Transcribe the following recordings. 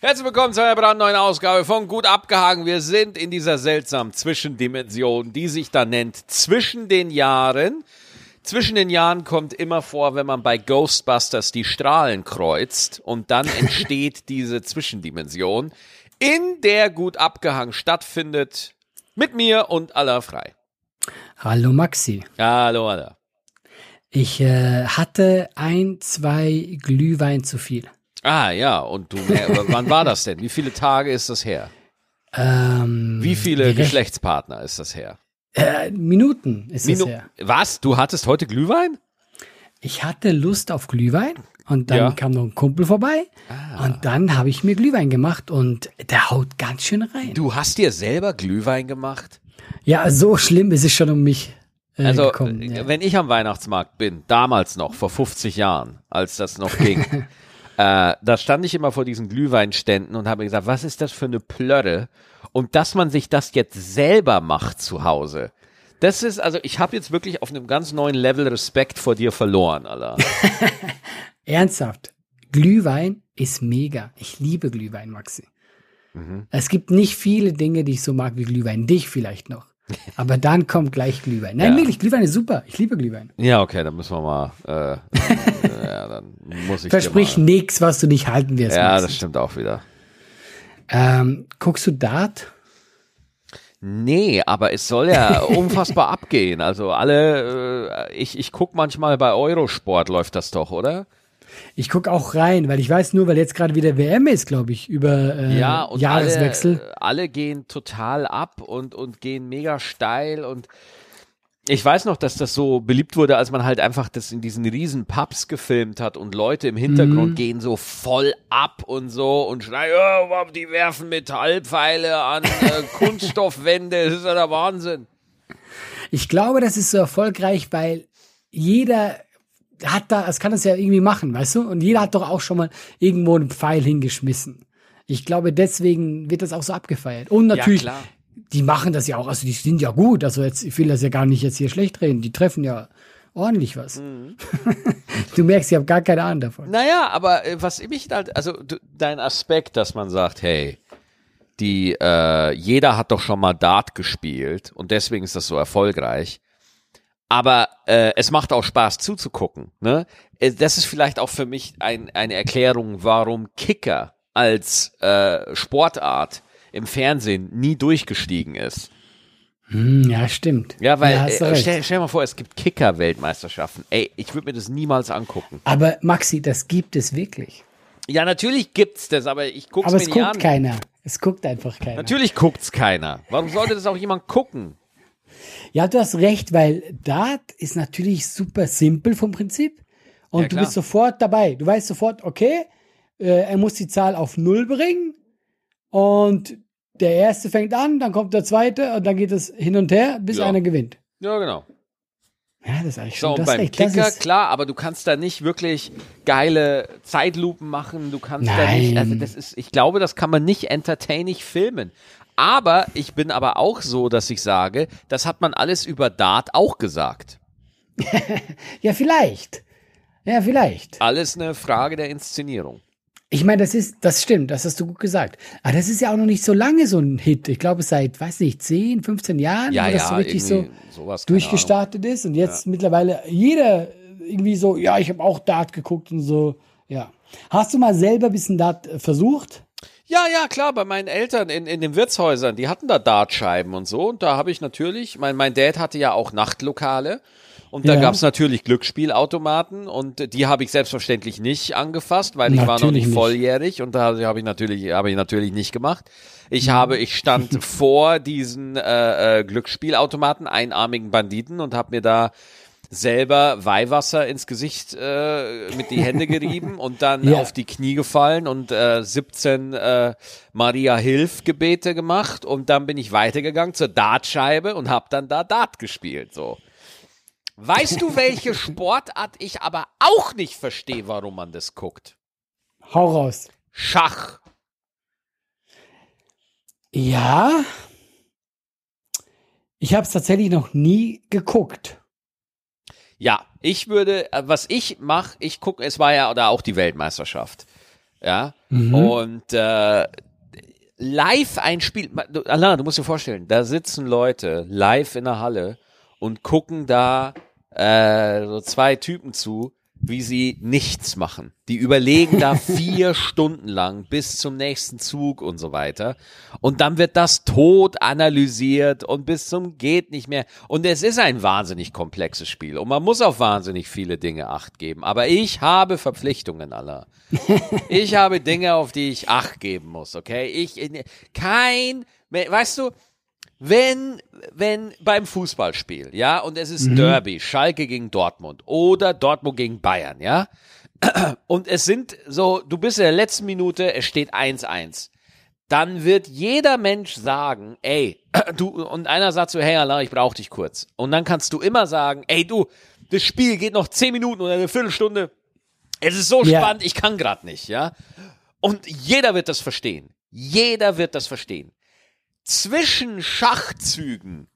Herzlich willkommen zu einer brandneuen Ausgabe von Gut abgehangen. Wir sind in dieser seltsamen Zwischendimension, die sich da nennt Zwischen den Jahren. Zwischen den Jahren kommt immer vor, wenn man bei Ghostbusters die Strahlen kreuzt und dann entsteht diese Zwischendimension, in der Gut abgehangen stattfindet. Mit mir und aller frei. Hallo Maxi. Hallo aller. Ich äh, hatte ein, zwei Glühwein zu viel. Ah ja, und du, wann war das denn? Wie viele Tage ist das her? Ähm, Wie viele Geschlechtspartner ist das her? Äh, Minuten ist Minu es her. Was? Du hattest heute Glühwein? Ich hatte Lust auf Glühwein und dann Ja. kam noch ein Kumpel vorbei Ah. und dann habe ich mir Glühwein gemacht und der haut ganz schön rein. Du hast dir selber Glühwein gemacht? Ja, so schlimm ist es schon um mich äh, Also, gekommen. Ja. wenn ich am Weihnachtsmarkt bin, damals noch, vor 50 Jahren, als das noch ging, äh, da stand ich immer vor diesen Glühweinständen und habe mir gesagt, was ist das für eine Plörre? Und dass man sich das jetzt selber macht zu Hause. Das ist, also ich habe jetzt wirklich auf einem ganz neuen Level Respekt vor dir verloren, Alter. Ernsthaft, Glühwein ist mega. Ich liebe Glühwein, Maxi. Mhm. Es gibt nicht viele Dinge, die ich so mag wie Glühwein. Dich vielleicht noch. Aber dann kommt gleich Glühwein. Nein, Ja. wirklich, Glühwein ist super. Ich liebe Glühwein. Ja, okay, dann müssen wir mal, äh, ja, dann muss ich Versprich nichts, was du nicht halten wirst. Ja, Maxi. das stimmt auch wieder. Ähm, guckst du Dart? Nee, aber es soll ja unfassbar abgehen. Also alle, äh, ich, ich guck manchmal bei Eurosport läuft das doch, oder? Ich guck auch rein, weil ich weiß nur, weil jetzt gerade wieder WM ist, glaube ich, über äh, Ja, und Jahreswechsel. Alle, alle gehen total ab und, und gehen mega steil und ich weiß noch, dass das so beliebt wurde, als man halt einfach das in diesen riesen Pubs gefilmt hat und Leute im Hintergrund gehen so voll ab und so und schreien, oh, die werfen Metallpfeile an äh, Kunststoffwände, das ist ja der Wahnsinn. Ich glaube, das ist so erfolgreich, weil jeder hat da, es kann das ja irgendwie machen, weißt du? Und jeder hat doch auch schon mal irgendwo einen Pfeil hingeschmissen. Ich glaube, deswegen wird das auch so abgefeiert. Und natürlich, klar. die machen das ja auch, also die sind ja gut. Also jetzt, ich will das ja gar nicht jetzt hier schlecht reden. Die treffen ja ordentlich was. Mhm. du merkst, ich habe gar keine Ahnung davon. Naja, aber äh, was mich halt, also du, dein Aspekt, dass man sagt, hey, die, äh, jeder hat doch schon mal Dart gespielt und deswegen ist das so erfolgreich. Aber äh, es macht auch Spaß zuzugucken. Ne? Äh, Das ist vielleicht auch für mich ein, eine Erklärung, warum Kicker als äh, Sportart im Fernsehen nie durchgestiegen ist. Hm, ja, stimmt. Ja, weil du äh, stell, stell dir mal vor, es gibt Kicker-Weltmeisterschaften. Ey, ich würde mir das niemals angucken. Aber Maxi, das gibt es wirklich. Ja, natürlich gibt's das, aber ich guck's Aber mir es nicht guckt an. keiner. Es guckt einfach keiner. Natürlich guckt's keiner. Warum sollte das auch jemand gucken? Ja, du hast recht, weil Dart ist natürlich super simpel vom Prinzip. Und Ja, du bist sofort dabei. Du weißt sofort, okay, äh, er muss die Zahl auf Null bringen. Und der erste fängt an, dann kommt der zweite und dann geht es hin und her, bis Ja. einer gewinnt. Ja, genau. Ja, das ist eigentlich So, schon und das beim recht. Das Kicker, klar, aber du kannst da nicht wirklich geile Zeitlupen machen. Du kannst da Nein. nicht, also das ist, ich glaube, das kann man nicht entertaining filmen. Aber ich bin aber auch so, dass ich sage, das hat man alles über Dart auch gesagt. ja, vielleicht. Ja, vielleicht. Alles eine Frage der Inszenierung. Ich meine, das ist, das stimmt, das hast du gut gesagt. Aber das ist ja auch noch nicht so lange so ein Hit. Ich glaube, seit, weiß nicht, 10, 15 Jahren, Ja, wo das ja, so richtig so sowas, durchgestartet ist. Und jetzt mittlerweile jeder irgendwie so, ja, ich habe auch Dart geguckt und so. Ja. Hast du mal selber ein bisschen Dart äh, versucht? Ja, ja, klar, bei meinen Eltern in, in den Wirtshäusern, die hatten da Dartscheiben und so. Und da habe ich natürlich, mein, mein Dad hatte ja auch Nachtlokale. Und da Ja. gab's natürlich Glücksspielautomaten und die habe ich selbstverständlich nicht angefasst, weil ich war noch nicht nicht. volljährig und da habe ich natürlich habe ich natürlich nicht gemacht. Ich habe ich stand vor diesen äh, äh, Glücksspielautomaten, einarmigen Banditen und habe mir da selber Weihwasser ins Gesicht äh, mit die Hände gerieben und dann Ja. auf die Knie gefallen und äh, 17 äh, Maria Hilf Gebete gemacht und dann bin ich weitergegangen zur Dartscheibe und habe dann da Dart gespielt so. Weißt du, welche Sportart ich aber auch nicht verstehe, warum man das guckt? Hau raus. Schach. Ja. Ich habe es tatsächlich noch nie geguckt. Ja, ich würde, äh, was ich mache, ich gucke, es war ja da auch die Weltmeisterschaft. Ja. Und äh, live ein Spiel. Du, Alain, du musst dir vorstellen, da sitzen Leute live in der Halle und gucken da äh, so zwei Typen zu, wie sie nichts machen. Die überlegen da vier Stunden lang bis zum nächsten Zug und so weiter. Und dann wird das tot analysiert und bis zum geht nicht mehr. Und es ist ein wahnsinnig komplexes Spiel und man muss auf wahnsinnig viele Dinge Acht geben. Aber ich habe Verpflichtungen, aller. Ich habe Dinge, auf die ich Acht geben muss, okay? Ich, kein, weißt du, wenn, wenn beim Fußballspiel, ja, und es ist Derby, Schalke gegen Dortmund oder Dortmund gegen Bayern, ja, und es sind so, du bist in der letzten Minute, es steht 1-1. Dann wird jeder Mensch sagen, ey, du, und einer sagt so, hey Allah, ich brauch dich kurz. Und dann kannst du immer sagen, ey du, das Spiel geht noch 10 Minuten oder eine Viertelstunde. Es ist so Ja. spannend, ich kann gerade nicht, ja. Und jeder wird das verstehen. Jeder wird das verstehen zwischen Schachzügen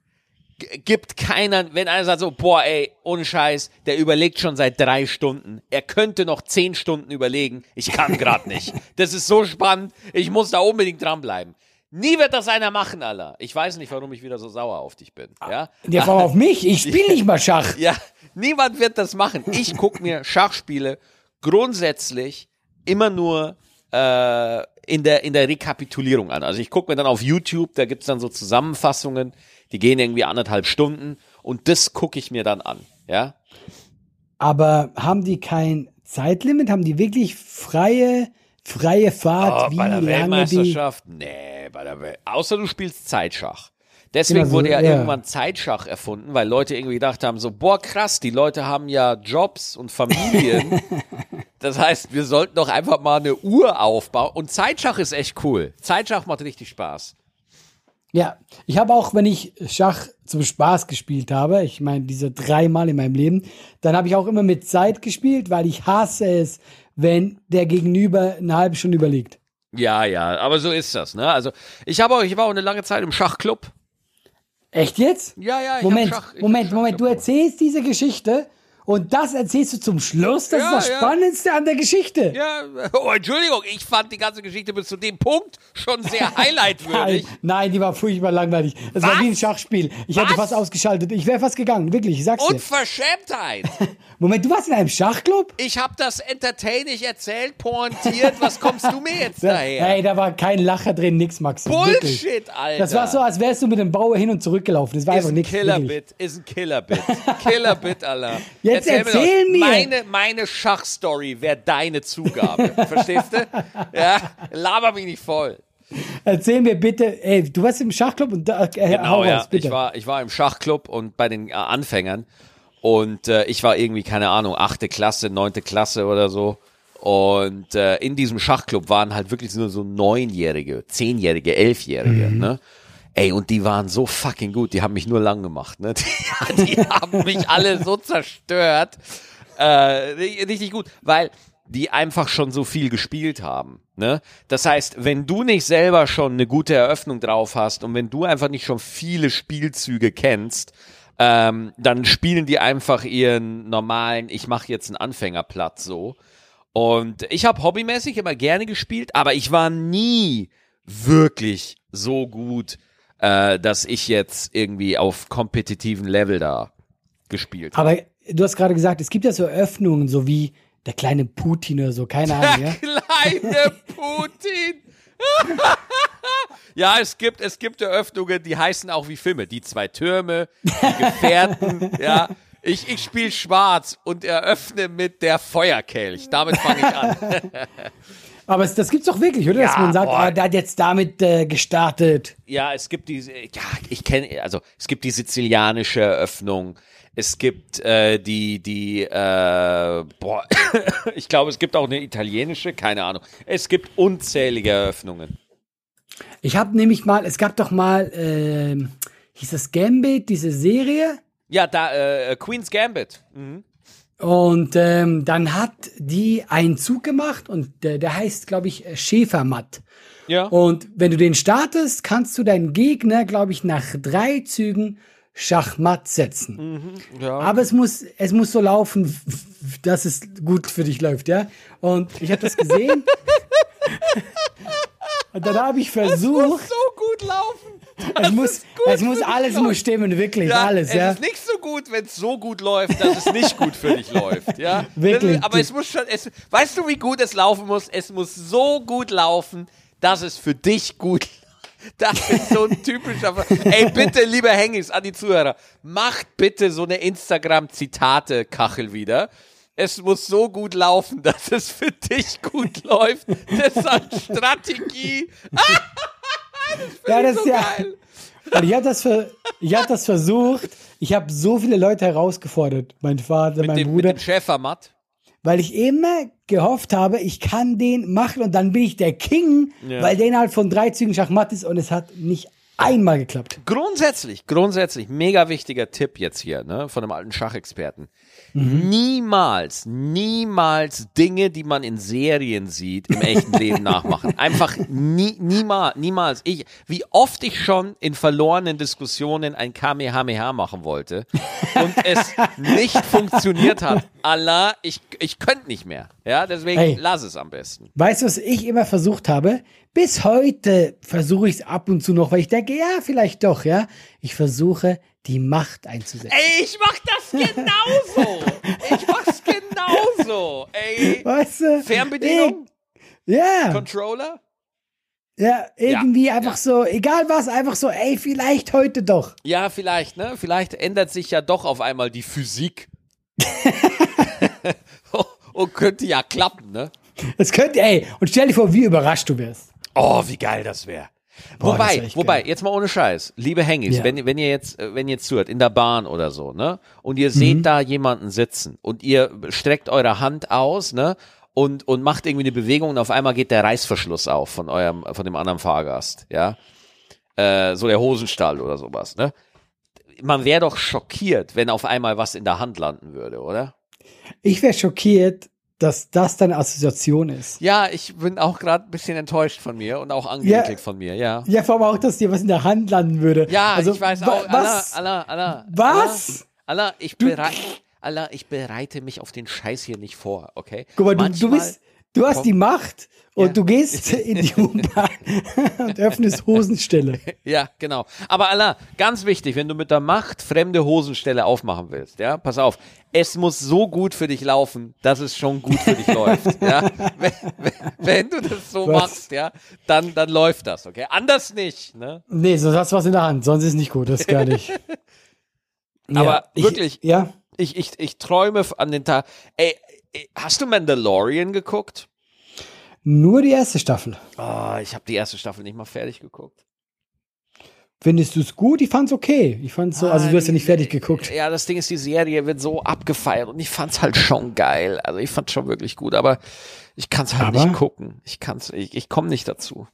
gibt keiner, wenn einer sagt so, boah, ey, ohne Scheiß, der überlegt schon seit drei Stunden. Er könnte noch zehn Stunden überlegen. Ich kann gerade nicht. Das ist so spannend. Ich muss da unbedingt dranbleiben. Nie wird das einer machen, Allah. Ich weiß nicht, warum ich wieder so sauer auf dich bin. Ja? Der war auf mich. Ich spiele nicht mal Schach. Ja, niemand wird das machen. Ich gucke mir Schachspiele grundsätzlich immer nur äh, in, der, in der Rekapitulierung an. Also ich gucke mir dann auf YouTube, da gibt's dann so Zusammenfassungen, die gehen irgendwie anderthalb Stunden und das gucke ich mir dann an. Ja, Aber haben die kein Zeitlimit? Haben die wirklich freie, freie Fahrt? oh, wie bei der lange die? Weltmeisterschaft? Nee, bei der Welt. Außer du spielst Zeitschach. Deswegen Genau so, wurde ja, ja. irgendwann Zeitschach erfunden, weil Leute irgendwie gedacht haben, so, boah, krass, die Leute haben ja Jobs und Familien. das heißt, wir sollten doch einfach mal eine Uhr aufbauen. Und Zeitschach ist echt cool. Zeitschach macht richtig Spaß. Ja, ich habe auch, wenn ich Schach zum Spaß gespielt habe, ich meine, diese dreimal in meinem Leben, dann habe ich auch immer mit Zeit gespielt, weil ich hasse es, wenn der Gegenüber eine halbe Stunde überlegt. Ja, ja, aber so ist das, ne? Also, ich habe auch, ich war auch eine lange Zeit im Schachclub. Echt jetzt? Ja, ja, ich Moment, Schach, Moment, hab Moment, du erzählst diese Geschichte und das erzählst du zum Schluss? Das Ja, ist das ja. Spannendste an der Geschichte. Ja, oh, Entschuldigung, ich fand die ganze Geschichte bis zu dem Punkt schon sehr highlightwürdig. Nein, nein, die war furchtbar langweilig. Es war wie ein Schachspiel. Ich hätte Was? fast ausgeschaltet. Ich wäre fast gegangen, wirklich, ich sag's dir. Unverschämtheit. Moment, du warst in einem Schachclub? Ich habe das entertaining erzählt, pointiert. Was kommst du mir jetzt daher? Hey, da war kein Lacher drin, nix, Max. Wirklich. Bullshit, Alter. Das war so, als wärst du mit dem Bauer hin und zurück gelaufen. Das war ist einfach ein nichts. wirklich. Killerbit, ist ein Killerbit. Killerbit, Alter. Jetzt doch, erzähl mir. Meine, meine Schachstory wäre deine Zugabe. Verstehst du? Ja, laber mich nicht voll. Erzähl mir bitte, ey, du warst im Schachclub und da, äh, Genau, ja. raus. Ich war, ich war im Schachclub und bei den äh, Anfängern und äh, ich war irgendwie, keine Ahnung, achte Klasse, neunte Klasse oder so. Und äh, in diesem Schachclub waren halt wirklich nur so neunjährige, zehnjährige, elfjährige, ne? Ey, und die waren so fucking gut, die haben mich nur lang gemacht, ne? Die, die haben mich alle so zerstört. Äh, ri- richtig gut, weil die einfach schon so viel gespielt haben. Ne? Das heißt, wenn du nicht selber schon eine gute Eröffnung drauf hast und wenn du einfach nicht schon viele Spielzüge kennst, ähm, dann spielen die einfach ihren normalen, ich mache jetzt einen Anfängerplatz so. Und ich habe hobbymäßig immer gerne gespielt, aber ich war nie wirklich so gut, äh, dass ich jetzt irgendwie auf kompetitiven Level da gespielt habe. Aber du hast gerade gesagt, es gibt ja so Öffnungen, so wie der kleine Putin oder so, keine Ahnung, ja? Kleine Putin. ja, es gibt, es gibt Eröffnungen, die heißen auch wie Filme. Die zwei Türme, die Gefährten, ja. Ich, ich spiele schwarz und eröffne mit der Feuerkelch. Damit fange ich an. Aber es, das gibt's doch wirklich, oder? Dass Ja, man sagt, boah. ah, der hat jetzt damit äh, gestartet. Ja, es gibt diese, ja, ich kenne, also es gibt die sizilianische Eröffnung. Es gibt äh, die, die, äh, boah, ich glaube, es gibt auch eine italienische, keine Ahnung. Es gibt unzählige Eröffnungen. Ich habe nämlich mal, es gab doch mal, ähm, hieß das Gambit, diese Serie? Ja, da, äh, Queen's Gambit. Mhm. Und ähm, dann hat die einen Zug gemacht und der, der heißt, glaube ich, äh, Schäfermatt. Ja. Und wenn du den startest, kannst du deinen Gegner, glaube ich, nach drei Zügen Schachmatt setzen. ja. Aber es muss, es muss so laufen, dass es gut für dich läuft, ja. Und ich habe das gesehen Und dann habe ich Es versucht, muss so gut laufen. es muss, es muss alles muss stimmen, wirklich, Ja, alles, es ja. ist nicht so gut, wenn es so gut läuft, dass es nicht gut für dich läuft, ja. Wirklich. Das Aber es muss schon, es, weißt du, wie gut es laufen muss? Es muss so gut laufen, dass es für dich gut. Das ist so ein typischer. Ey, bitte, liebe Hengis, an die Zuhörer, macht bitte so eine Instagram-Zitate-Kachel wieder. Es muss so gut laufen, dass es für dich gut läuft. Das ist eine Strategie. Ja, das so ist ja. geil. Und ich habe das, ver ich hab das versucht. Ich habe so viele Leute herausgefordert, mein Vater, Mit mein dem, mit Bruder, dem Schäfermatt. weil ich immer gehofft habe, ich kann den machen und dann bin ich der King, Ja. weil der innerhalb von drei Zügen Schachmatt ist und es hat nicht einmal geklappt. Grundsätzlich, grundsätzlich, mega wichtiger Tipp jetzt hier, ne, von einem alten Schachexperten. Niemals, niemals Dinge, die man in Serien sieht, im echten Leben nachmachen. Einfach nie, niemals, niemals. Ich, wie oft ich schon in verlorenen Diskussionen ein Kamehameha machen wollte und es nicht funktioniert hat. Allah, ich, ich könnte nicht mehr. Ja, deswegen Hey. lass es am besten. Weißt du, was ich immer versucht habe? Bis heute versuche ich es ab und zu noch, weil ich denke, ja, vielleicht doch, ja. Ich versuche, die Macht einzusetzen. Ey, ich mach das genauso. Ich mach's genauso. Ey, Weißt du? Fernbedienung? Ja, Controller? ja, irgendwie Ja, einfach ja. so, egal was, einfach so, ey, vielleicht heute doch. Ja, vielleicht, ne? Vielleicht ändert sich ja doch auf einmal die Physik. Und könnte ja klappen, ne? Das könnte, ey, und stell dir vor, wie überrascht du wärst. Oh, wie geil das wäre. Boah, Wobei, wobei, geil. jetzt mal ohne Scheiß, liebe Hengis, Ja. wenn, wenn ihr jetzt, äh, wenn ihr jetzt zuhört, in der Bahn oder so, ne, und ihr seht Mhm. da jemanden sitzen und ihr streckt eure Hand aus, ne, und, und macht irgendwie eine Bewegung und auf einmal geht der Reißverschluss auf von eurem, von dem anderen Fahrgast, ja, äh, so der Hosenstall oder sowas, ne. Man wäre doch schockiert, wenn auf einmal was in der Hand landen würde, oder? Ich wäre schockiert, dass das deine Assoziation ist. Ja, ich bin auch gerade ein bisschen enttäuscht von mir und auch angeekelt von mir, ja. Ja, vor allem auch, dass dir was in der Hand landen würde. Ja, also, ich weiß auch. Allah, Was? Allah, Allah. Was? Allah, Allah ich, berei Allah, ich bereite mich auf den Scheiß hier nicht vor, okay? Guck mal, du, du bist, du hast die Macht und Ja. du gehst in die U-Bahn und öffnest Hosenstelle. Ja, genau. Aber Allah, ganz wichtig, wenn du mit der Macht fremde Hosenstelle aufmachen willst, ja, pass auf. Es muss so gut für dich laufen, dass es schon gut für dich läuft, ja. Wenn, wenn, wenn du das so Was? machst, ja, dann, dann läuft das, okay? Anders nicht, ne? Nee, sonst hast du was in der Hand, sonst ist nicht gut, das ist gar nicht. Aber ich, wirklich- Ja. Ich, ich, ich träume an den Tag. Ey, hast du Mandalorian geguckt? Nur die erste Staffel. Oh, ich habe die erste Staffel nicht mal fertig geguckt. Findest du es gut? Ich fand's okay. Ich fand's so, also du hast ja nicht fertig geguckt. Ja, das Ding ist, die Serie wird so abgefeiert und ich fand's halt schon geil. Also ich fand's schon wirklich gut, aber ich kann's halt Aber? nicht gucken. Ich kann's, ich, ich komme nicht dazu.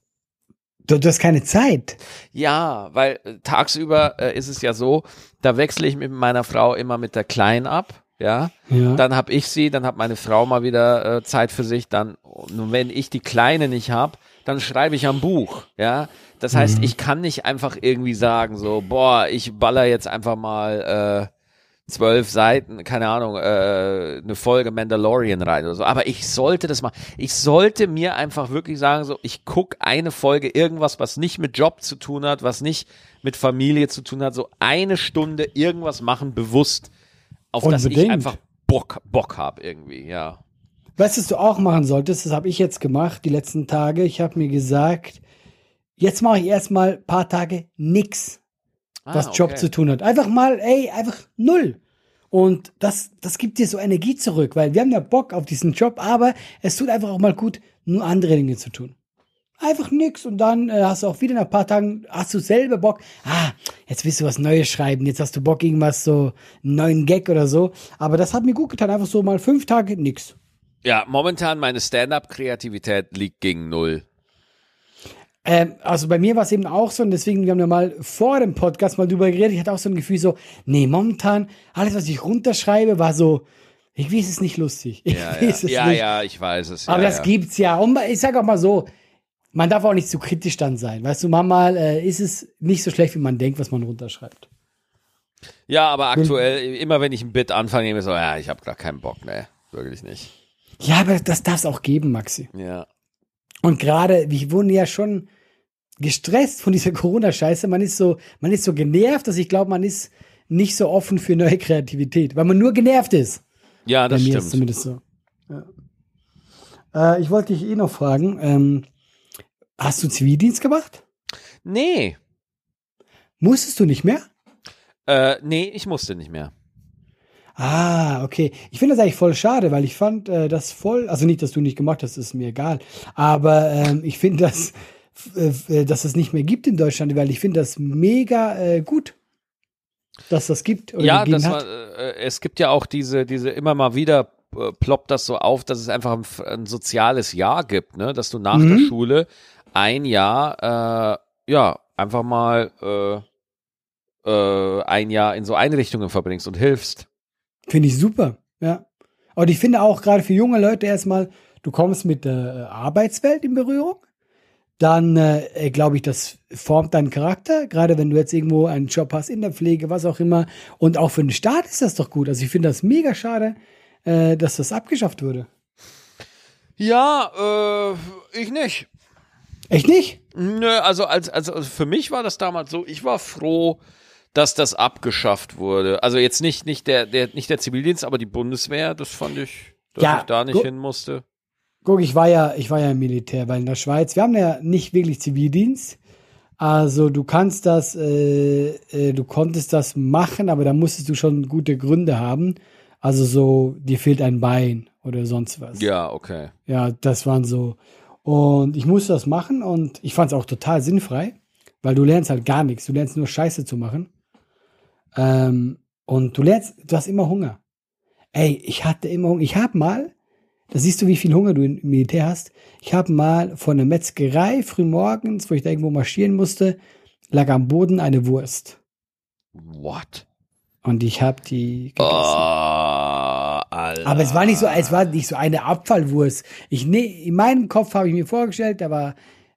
Du, du hast keine Zeit. Ja, weil äh, tagsüber äh, ist es ja so, da wechsle ich mit meiner Frau immer mit der Kleinen ab. Ja, Ja. dann hab ich sie, dann hat meine Frau mal wieder äh, Zeit für sich. Dann, wenn ich die Kleine nicht hab, dann schreibe ich am Buch. Ja, das heißt, ich kann nicht einfach irgendwie sagen so, boah, ich baller jetzt einfach mal äh, zwölf Seiten, keine Ahnung, äh, eine Folge Mandalorian rein oder so. Aber ich sollte das mal, ich sollte mir einfach wirklich sagen so, ich guck eine Folge irgendwas, was nicht mit Job zu tun hat, was nicht mit Familie zu tun hat, so eine Stunde irgendwas machen bewusst, auf das ich Unbedingt. einfach Bock, Bock hab irgendwie, ja. Weißt du, was du auch machen solltest? Das habe ich jetzt gemacht die letzten Tage. Ich habe mir gesagt, jetzt mache ich erstmal ein paar Tage nix, was Ah, Job okay. zu tun hat. Einfach mal, ey, einfach null. Und das, das gibt dir so Energie zurück, weil wir haben ja Bock auf diesen Job, aber es tut einfach auch mal gut, nur andere Dinge zu tun. Einfach nix und dann äh, hast du auch wieder nach ein paar Tagen, hast du selber Bock, ah, jetzt willst du was Neues schreiben, jetzt hast du Bock, irgendwas so, einen neuen Gag oder so. Aber das hat mir gut getan, einfach so mal fünf Tage nix. Ja, momentan meine Stand-up-Kreativität liegt gegen null. Ähm, also bei mir war es eben auch so und deswegen, wir haben ja mal vor dem Podcast mal drüber geredet, ich hatte auch so ein Gefühl so, nee, momentan, alles, was ich runterschreibe, war so, irgendwie ist es nicht lustig. Ja, Irgendwie ja, ja, nicht. ja, ich weiß es. Aber ja, das ja. gibt's ja. Und ich sag auch mal so, man darf auch nicht zu kritisch dann sein. Weißt du, manchmal äh, ist es nicht so schlecht, wie man denkt, was man runterschreibt. Ja, aber aktuell, immer wenn ich ein Bit anfange, nehme ich so, ja, ich habe gar keinen Bock, ne, wirklich nicht. Ja, aber das darf es auch geben, Maxi. Ja. Und gerade, wir wurden ja schon gestresst von dieser Corona-Scheiße. Man ist so, man ist so genervt, dass ich glaube, man ist nicht so offen für neue Kreativität, weil man nur genervt ist. Ja, das Bei mir stimmt. ist zumindest so. Ja. Äh, ich wollte dich eh noch fragen, ähm, hast du Zivildienst gemacht? Nee, Musstest du nicht mehr? äh, nee, ich musste nicht mehr. Ah, okay. Ich finde das eigentlich voll schade, weil ich fand äh, das voll, also nicht, dass du nicht gemacht hast, ist mir egal, aber ähm, ich finde das, äh, dass es nicht mehr gibt in Deutschland, weil ich finde das mega äh, gut, dass das gibt oder ja, das war, äh, es gibt ja auch diese, diese immer mal wieder äh, ploppt das so auf, dass es einfach ein, ein soziales Jahr gibt, ne? Dass du nach Mhm. der Schule ein Jahr, äh, ja, einfach mal äh, äh, ein Jahr in so Einrichtungen verbringst und hilfst. Finde ich super, ja. Und ich finde auch gerade für junge Leute erstmal, du kommst mit der äh, Arbeitswelt in Berührung. Dann äh, glaube ich, das formt deinen Charakter, gerade wenn du jetzt irgendwo einen Job hast in der Pflege, was auch immer. Und auch für den Staat ist das doch gut. Also ich finde das mega schade, äh, dass das abgeschafft wurde. Ja, äh, ich nicht. Echt nicht? Nö, also als, also für mich war das damals so, ich war froh, dass das abgeschafft wurde. Also jetzt nicht, nicht der, der, nicht der Zivildienst, aber die Bundeswehr, das fand ich, dass Ja, ich da nicht hin musste. Guck, ich war ja, ich war ja im Militär, weil in der Schweiz, wir haben ja nicht wirklich Zivildienst. Also du kannst das, äh, äh, du konntest das machen, aber da musstest du schon gute Gründe haben. Also so, dir fehlt ein Bein oder sonst was. Ja, okay. Ja, das waren so. Und ich musste das machen und ich fand es auch total sinnfrei, weil du lernst halt gar nichts. Du lernst nur Scheiße zu machen. Ähm, und du lernst, du hast immer Hunger. Ey, ich hatte immer Hunger. Ich habe mal, da siehst du, wie viel Hunger du im Militär hast. Ich habe mal von der Metzgerei frühmorgens, wo ich da irgendwo marschieren musste, lag am Boden eine Wurst. What? Und ich habe die gegessen. Oh, Alter. Aber es war nicht so, es war nicht so eine Abfallwurst. Ich ne, in meinem Kopf habe ich mir vorgestellt, da war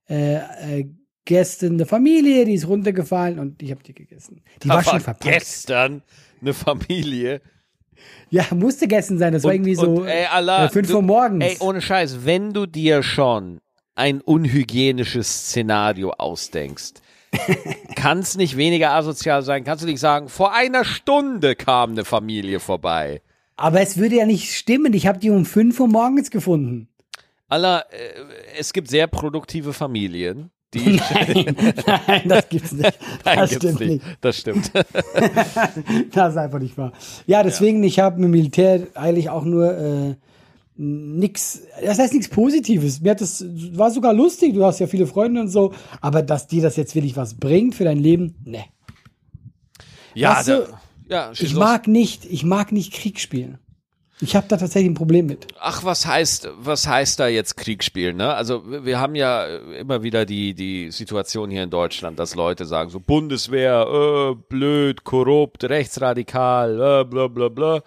äh, äh, gestern eine Familie, die ist runtergefallen und ich habe die gegessen. Die Da war schon verpackt. gestern eine Familie. Ja, musste gegessen sein. Das war Und- irgendwie so und, ey, Allah, äh, fünf du- Uhr morgens. Ey, ohne Scheiß, wenn du dir schon ein unhygienisches Szenario ausdenkst, kann es nicht weniger asozial sein. Kannst du nicht sagen, vor einer Stunde kam eine Familie vorbei. Aber es würde ja nicht stimmen. Ich habe die um 5 Uhr morgens gefunden. Allah, äh, es gibt sehr produktive Familien, die Nein, nein, das gibt's nicht. Nein, Das gibt's stimmt nicht. Das stimmt. Das ist einfach nicht wahr. Ja, deswegen, ich habe im Militär eigentlich auch nur äh, nix, das heißt nichts Positives. Mir hat das, war sogar lustig, du hast ja viele Freunde und so, aber dass dir das jetzt wirklich was bringt für dein Leben, ne. ja, du, da, ja, Ich mag nicht, ich mag nicht Krieg spielen. Ich habe da tatsächlich ein Problem mit. Ach, was heißt, was heißt da jetzt Krieg spielen, ne? Also, wir wir haben ja immer wieder die, die Situation hier in Deutschland, dass Leute sagen so, Bundeswehr, äh, blöd, korrupt, rechtsradikal, äh, bla, bla, bla.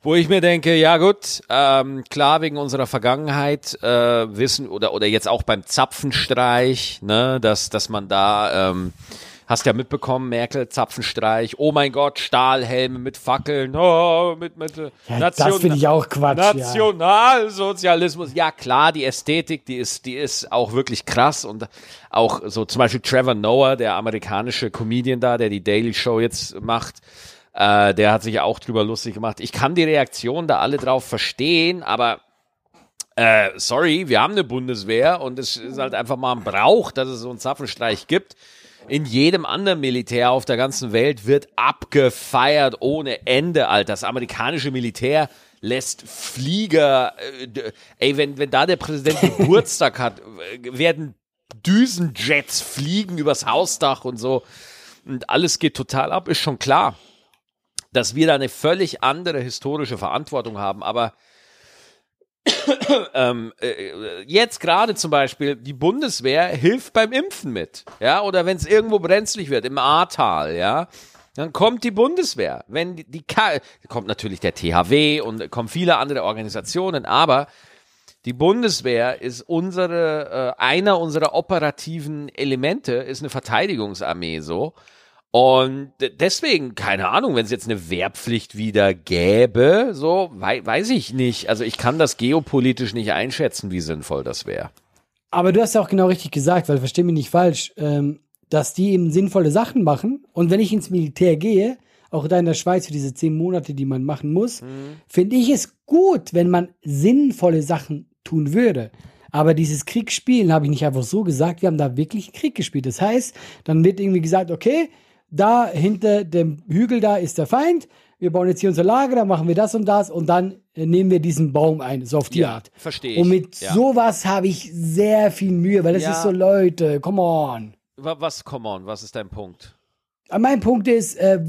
Wo ich mir denke, ja gut, ähm, klar, wegen unserer Vergangenheit äh, wissen, oder, oder jetzt auch beim Zapfenstreich, ne, dass, dass man da, ähm, Hast ja mitbekommen, Merkel, Zapfenstreich, oh mein Gott, Stahlhelme mit Fackeln, oh, mit, mit äh, Ja, das finde ich auch Quatsch. Ja. Nationalsozialismus. Ja. klar, die Ästhetik, die ist, die ist auch wirklich krass und auch so zum Beispiel Trevor Noah, der amerikanische Comedian da, der die Daily Show jetzt macht, äh, der hat sich auch drüber lustig gemacht. Ich kann die Reaktion da alle drauf verstehen, aber äh, sorry, wir haben eine Bundeswehr und es ist halt einfach mal ein Brauch, dass es so einen Zapfenstreich gibt. In jedem anderen Militär auf der ganzen Welt wird abgefeiert ohne Ende, Alter. Das amerikanische Militär lässt Flieger, äh, ey, wenn, wenn da der Präsident Geburtstag hat, werden Düsenjets fliegen übers Hausdach und so. Und alles geht total ab, ist schon klar, dass wir da eine völlig andere historische Verantwortung haben. Aber ähm, äh, jetzt gerade zum Beispiel, die Bundeswehr hilft beim Impfen mit, ja, oder wenn es irgendwo brenzlig wird, im Ahrtal, ja, dann kommt die Bundeswehr. Wenn die, die kommt natürlich der THW und kommen viele andere Organisationen, aber die Bundeswehr ist unsere, äh, einer unserer operativen Elemente, ist eine Verteidigungsarmee so. Und deswegen, keine Ahnung, wenn es jetzt eine Wehrpflicht wieder gäbe, so, wei weiß ich nicht. Also ich kann das geopolitisch nicht einschätzen, wie sinnvoll das wäre. Aber du hast ja auch genau richtig gesagt, weil versteh mich nicht falsch, ähm, dass die eben sinnvolle Sachen machen. Und wenn ich ins Militär gehe, auch da in der Schweiz für diese zehn Monate, die man machen muss, Mhm. finde ich es gut, wenn man sinnvolle Sachen tun würde. Aber dieses Kriegsspielen habe ich nicht einfach so gesagt, wir haben da wirklich Krieg gespielt. Das heißt, dann wird irgendwie gesagt, okay, da hinter dem Hügel da ist der Feind, wir bauen jetzt hier unser Lager, dann machen wir das und das und dann äh, nehmen wir diesen Baum ein, so auf die Ja, Art. verstehe ich. Und mit Ja. sowas habe ich sehr viel Mühe, weil das Ja. ist so, Leute, come on. Wa- Was, come on, was ist dein Punkt? Mein Punkt ist, äh,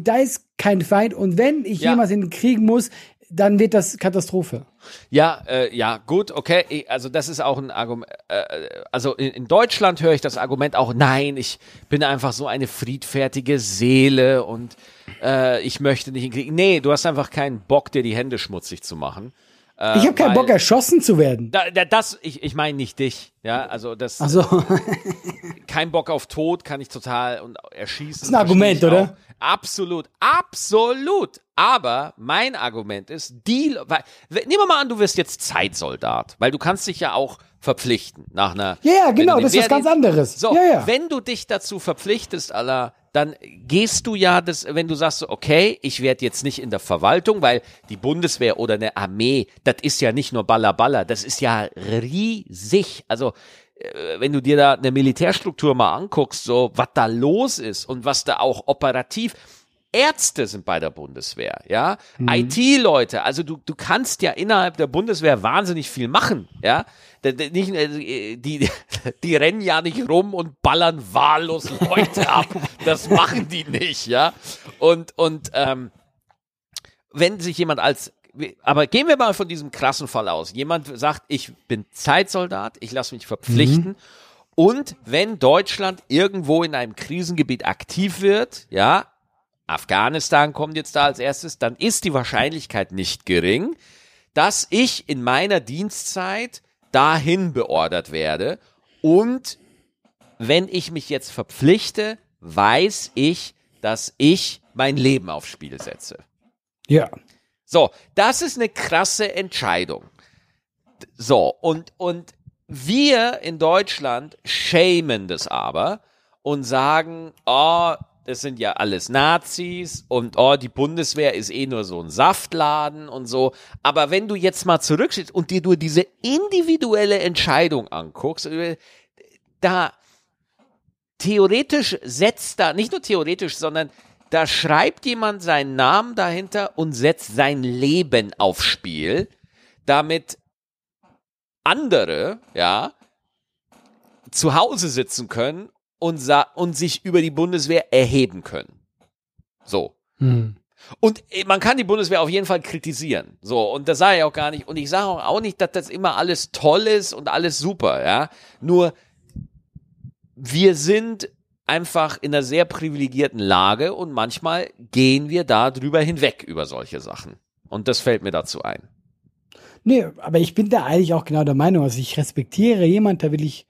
da ist kein Feind und wenn ich jemals in den Krieg muss, dann wird das Katastrophe. Ja, äh, ja, gut, okay. Also das ist auch ein Argument. Äh, also in, in Deutschland höre ich das Argument auch, nein, ich bin einfach so eine friedfertige Seele und äh, ich möchte nicht in Krieg. Nee, du hast einfach keinen Bock, dir die Hände schmutzig zu machen. Äh, ich habe keinen Bock, erschossen zu werden. Da, da, das, ich, ich meine nicht dich, ja, also das, Also, kein Bock auf Tod kann ich total und erschießen. Das ist ein Argument, oder? auch. Absolut, absolut. Aber mein Argument ist, die, weil, nehmen wir mal an, du wirst jetzt Zeitsoldat, weil du kannst dich ja auch verpflichten nach einer. Ja, wenn genau, das ist was ganz anderes. So, Ja, ja. wenn du dich dazu verpflichtest, Allah, dann gehst du ja das, wenn du sagst, so, okay, ich werde jetzt nicht in der Verwaltung, weil die Bundeswehr oder eine Armee, das ist ja nicht nur Baller Baller, das ist ja riesig. Also äh, wenn du dir da eine Militärstruktur mal anguckst, so was da los ist und was da auch operativ Ärzte sind bei der Bundeswehr, ja, IT-Leute, also du, du kannst ja innerhalb der Bundeswehr wahnsinnig viel machen, ja, nicht, äh, die, die rennen ja nicht rum und ballern wahllos Leute ab, das machen die nicht, ja, und, und, ähm, wenn sich jemand als aber gehen wir mal von diesem krassen Fall aus. Jemand sagt, ich bin Zeitsoldat, ich lasse mich verpflichten. Und wenn Deutschland irgendwo in einem Krisengebiet aktiv wird, ja, Afghanistan kommt jetzt da als erstes, dann ist die Wahrscheinlichkeit nicht gering, dass ich in meiner Dienstzeit dahin beordert werde. Und wenn ich mich jetzt verpflichte, weiß ich, dass ich mein Leben aufs Spiel setze. ja. So, das ist eine krasse Entscheidung. So, und, und wir in Deutschland schämen das aber und sagen, oh, das sind ja alles Nazis und oh, die Bundeswehr ist eh nur so ein Saftladen und so. Aber wenn du jetzt mal zurückstehst und dir nur diese individuelle Entscheidung anguckst, äh, da theoretisch setzt da, nicht nur theoretisch, sondern da schreibt jemand seinen Namen dahinter und setzt sein Leben aufs Spiel, damit andere, ja, zu Hause sitzen können und, sa und sich über die Bundeswehr erheben können. So. Hm. Und äh, man kann die Bundeswehr auf jeden Fall kritisieren. So, und das sage ich auch gar nicht. Und ich sage auch, nicht, dass das immer alles toll ist und alles super, ja. Nur, wir sind einfach in einer sehr privilegierten Lage und manchmal gehen wir da drüber hinweg über solche Sachen. Und das fällt mir dazu ein. Nee, aber ich bin da eigentlich auch genau der Meinung. Also ich respektiere jemand, der wirklich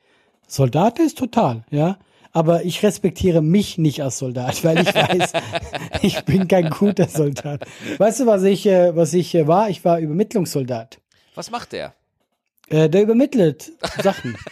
Soldat ist, total, ja. Aber ich respektiere mich nicht als Soldat, weil ich weiß, ich bin kein guter Soldat. Weißt du, was ich, äh, was ich äh, war? Ich war Übermittlungssoldat. Was macht der? Äh, der übermittelt Sachen.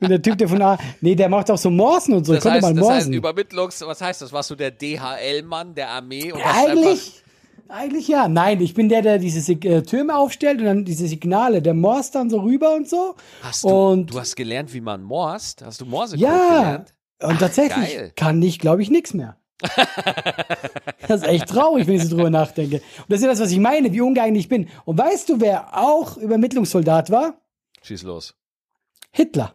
Bin der Typ, der von A. Nee, der macht auch so Morsen und so. Das heißt, mal das heißt morsen. Übermittlungs, was heißt das? Warst du der DHL-Mann der Armee? Und einfach, Eigentlich, eigentlich ja. Nein, ich bin der, der diese Sig äh, Türme aufstellt und dann diese Signale, der morst dann so rüber und so. hast du, und du hast gelernt, wie man morst? Hast du Morse ja, gelernt? und tatsächlich geil. kann ich, glaube ich, nichts mehr. das ist echt traurig, wenn ich so drüber nachdenke. Und das ist ja das, was ich meine, wie ungeeignet ich bin. Und weißt du, wer auch Übermittlungssoldat war? Schieß los. Hitler.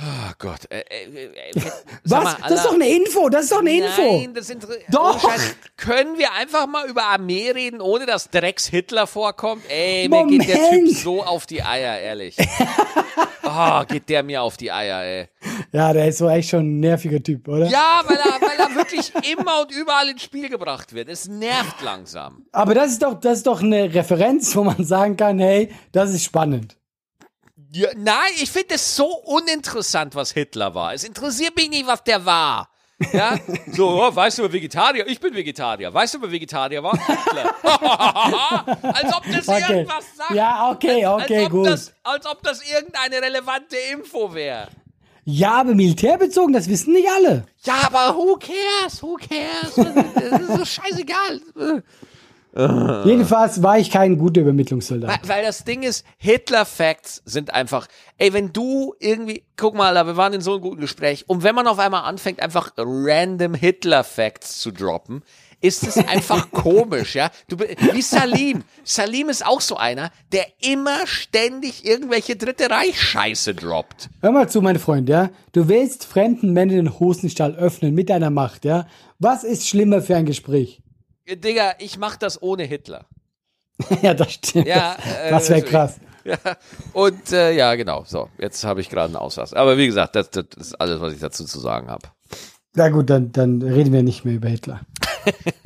Oh Gott. Äh, äh, äh, Was? sag mal, das ist doch eine Info. Das ist doch eine Info. Nein, das inter- Doch. Ohne Scheiß. Können wir einfach mal über Armee reden, ohne dass Drecks Hitler vorkommt? Ey, mir geht der Typ Moment. so auf die Eier, ehrlich. Oh, geht der mir auf die Eier, ey. Ja, der ist so echt schon ein nerviger Typ, oder? Ja, weil er, weil er wirklich immer und überall ins Spiel gebracht wird. Es nervt langsam. Aber das ist doch, das ist doch eine Referenz, wo man sagen kann, hey, das ist spannend. Ja, nein, ich finde es so uninteressant, was Hitler war. Es interessiert mich nicht, was der war. Ja, so, oh, weißt du, wer Vegetarier? Ich bin Vegetarier. Weißt du, wer Vegetarier war? Hitler. als ob das Okay. irgendwas sagt. Ja, okay, als, okay, als ob gut. Das, als ob das irgendeine relevante Info wäre. Ja, aber militärbezogen, das wissen nicht alle. Ja, aber who cares? Who cares? Das ist so scheißegal. Jedenfalls war ich kein guter Übermittlungssoldat. Weil, weil das Ding ist, Hitler-Facts sind einfach, ey, wenn du irgendwie, guck mal, da, wir waren in so einem guten Gespräch, und wenn man auf einmal anfängt, einfach random Hitler-Facts zu droppen, ist es einfach komisch, ja. Du, wie Salim. Salim ist auch so einer, der immer ständig irgendwelche Dritte Reich-Scheiße droppt. Hör mal zu, mein Freund, ja. Du willst fremden Männern den Hosenstall öffnen mit deiner Macht, ja. Was ist schlimmer für ein Gespräch? Digga, ich mach das ohne Hitler. ja, das stimmt. Ja, das das wäre äh, krass. Ja, und äh, ja, genau, so. Jetzt habe ich gerade einen Ausraster. Aber wie gesagt, das, das ist alles, was ich dazu zu sagen habe. Na gut, dann, dann reden wir nicht mehr über Hitler.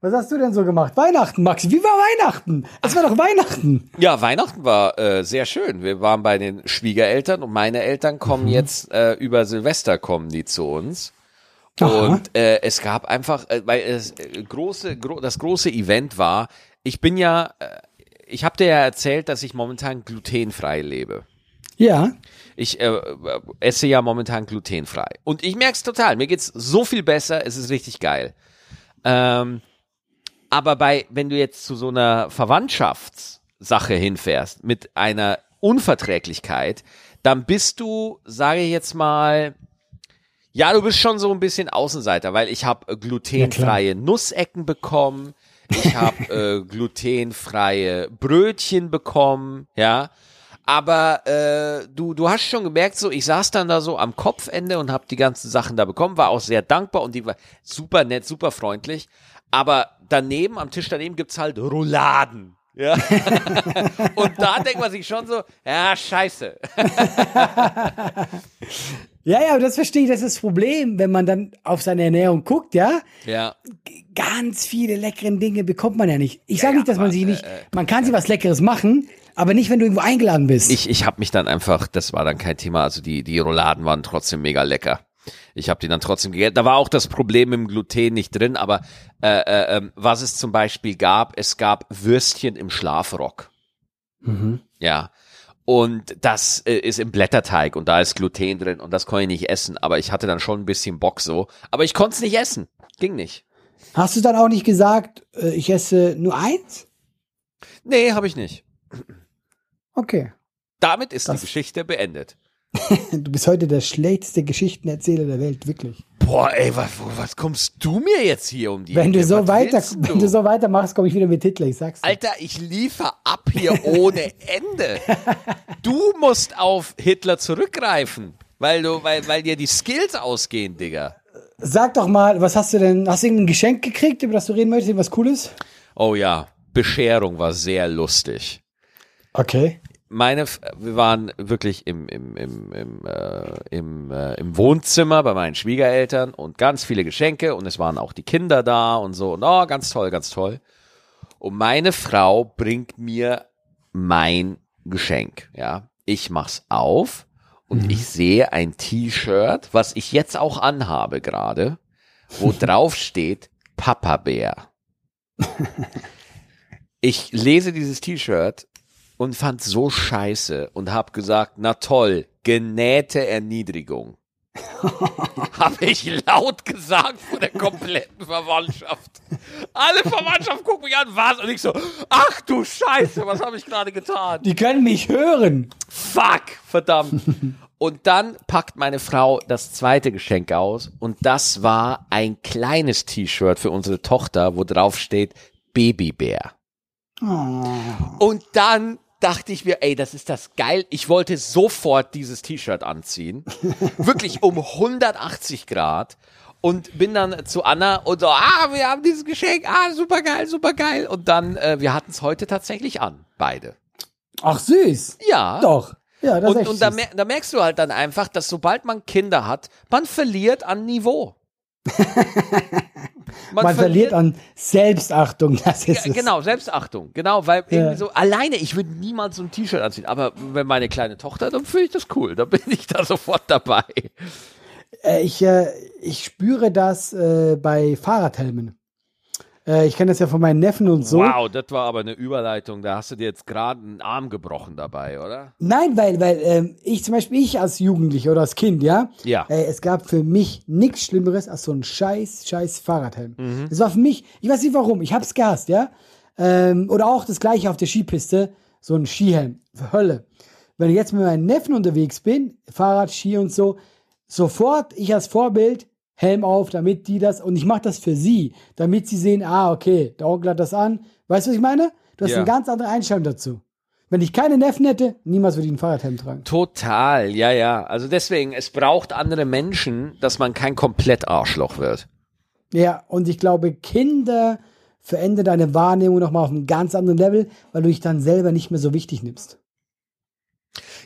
Was hast du denn so gemacht? Weihnachten, Max. Wie war Weihnachten? Es war doch Weihnachten. Ja, Weihnachten war äh, sehr schön. Wir waren bei den Schwiegereltern und meine Eltern kommen jetzt äh, über Silvester kommen die zu uns. Aha. Und äh, es gab einfach, äh, weil es äh, große, gro das große Event war. Ich bin ja, äh, ich habe dir ja erzählt, dass ich momentan glutenfrei lebe. Ja. Ich äh, äh, esse ja momentan glutenfrei. Und ich merke es total. Mir geht's so viel besser. Es ist richtig geil. Ähm, aber bei, wenn du jetzt zu so einer Verwandtschaftssache hinfährst mit einer Unverträglichkeit, dann bist du, sage ich jetzt mal, ja, du bist schon so ein bisschen Außenseiter, weil ich habe glutenfreie Nussecken bekommen, ich habe äh, glutenfreie Brötchen bekommen, ja. Aber äh, du, du hast schon gemerkt, so ich saß dann da so am Kopfende und habe die ganzen Sachen da bekommen, war auch sehr dankbar und die war super nett, super freundlich. Aber daneben, am Tisch daneben gibt's halt Rouladen. Ja. und da denkt man sich schon so, ja, scheiße. Ja, ja, das verstehe ich, das ist das Problem, wenn man dann auf seine Ernährung guckt, ja. Ja. Ganz viele leckeren Dinge bekommt man ja nicht. Ich sage ja, nicht, dass man aber, sich nicht, äh, man kann sich was Leckeres machen, aber nicht, wenn du irgendwo eingeladen bist. Ich, ich habe mich dann einfach, das war dann kein Thema, also die, die Rouladen waren trotzdem mega lecker. Ich habe die dann trotzdem gegessen. Da war auch das Problem im Gluten nicht drin, aber äh, äh, ähm, was es zum Beispiel gab, es gab Würstchen im Schlafrock. Mhm. Ja. Und das äh, ist im Blätterteig und da ist Gluten drin und das konnte ich nicht essen, aber ich hatte dann schon ein bisschen Bock so. Aber ich konnte es nicht essen. Ging nicht. Hast du dann auch nicht gesagt, äh, ich esse nur eins? Nee, habe ich nicht. Okay. Damit ist Das- die Geschichte beendet. Du bist heute der schlechteste Geschichtenerzähler der Welt, wirklich. Boah, ey, was, was kommst du mir jetzt hier um die Wenn du so Was weiter, willst wenn du so weitermachst, komme ich wieder mit Hitler, ich sag's dir. Alter, ich liefer ab hier ohne Ende. Du musst auf Hitler zurückgreifen, weil du, weil, weil dir die Skills ausgehen, Digga. Sag doch mal, was hast du denn, hast du irgendein Geschenk gekriegt, über das du reden möchtest, irgendwas Cooles? Oh ja, Bescherung war sehr lustig. Okay. Meine, wir waren wirklich im, im, im, im, äh, im, äh, im Wohnzimmer bei meinen Schwiegereltern und ganz viele Geschenke und es waren auch die Kinder da und so. Und oh, ganz toll, ganz toll. Und meine Frau bringt mir mein Geschenk. Ja, ich mach's auf und ich sehe ein T-Shirt, was ich jetzt auch anhabe gerade, wo drauf steht Papa Bär. Ich lese dieses T-Shirt und fand so scheiße und hab gesagt, na toll, genähte Erniedrigung. Habe ich laut gesagt vor der kompletten Verwandtschaft. Alle Verwandtschaft gucken mich an, was? Und ich so, ach du Scheiße, was habe ich gerade getan? Die können mich hören. Fuck, verdammt. Und dann packt meine Frau das zweite Geschenk aus und das war ein kleines T-Shirt für unsere Tochter, wo drauf steht Babybär. Und dann dachte ich mir, ey, das ist das geil. Ich wollte sofort dieses T-Shirt anziehen. Wirklich um 180 Grad. Und bin dann zu Anna und so, ah, wir haben dieses Geschenk, ah, super geil, super geil. Und dann, äh, wir hatten es heute tatsächlich an, beide. Ach, süß. Ja. Doch. Ja, das ist Und, echt und da, mer da merkst du halt dann einfach, dass sobald man Kinder hat, man verliert an Niveau. Man verliert an Selbstachtung, das ist Ja, es. genau, Selbstachtung. Genau, weil Ja. irgendwie so alleine, ich würde niemals so ein T-Shirt anziehen. Aber wenn meine kleine Tochter, dann finde ich das cool. Da bin ich da sofort dabei. Äh, ich, äh, ich spüre das äh, bei Fahrradhelmen. Äh, ich kenne das ja von meinen Neffen und so. Wow, das war aber eine Überleitung. Da hast du dir jetzt gerade einen Arm gebrochen dabei, oder? Nein, weil, weil ähm, ich zum Beispiel, ich als Jugendlicher oder als Kind, ja, Ja. äh, es gab für mich nichts Schlimmeres als so ein scheiß, scheiß Fahrradhelm. Mhm. Das war für mich, ich weiß nicht warum, ich hab's gehasst, ja. Ähm, oder auch das gleiche auf der Skipiste, so ein Skihelm, Hölle. Wenn ich jetzt mit meinen Neffen unterwegs bin, Fahrrad, Ski und so, sofort ich als Vorbild Helm auf, damit die das, und ich mache das für sie, damit sie sehen, ah, okay, der Onkel hat das an. Weißt du, was ich meine? Du hast Ja. eine ganz andere Einstellung dazu. Wenn ich keine Neffen hätte, niemals würde ich einen Fahrradhelm tragen. Total, ja, ja. Also deswegen, es braucht andere Menschen, dass man kein komplett Arschloch wird. Ja, und ich glaube, Kinder verändern deine Wahrnehmung nochmal auf einem ganz anderen Level, weil du dich dann selber nicht mehr so wichtig nimmst.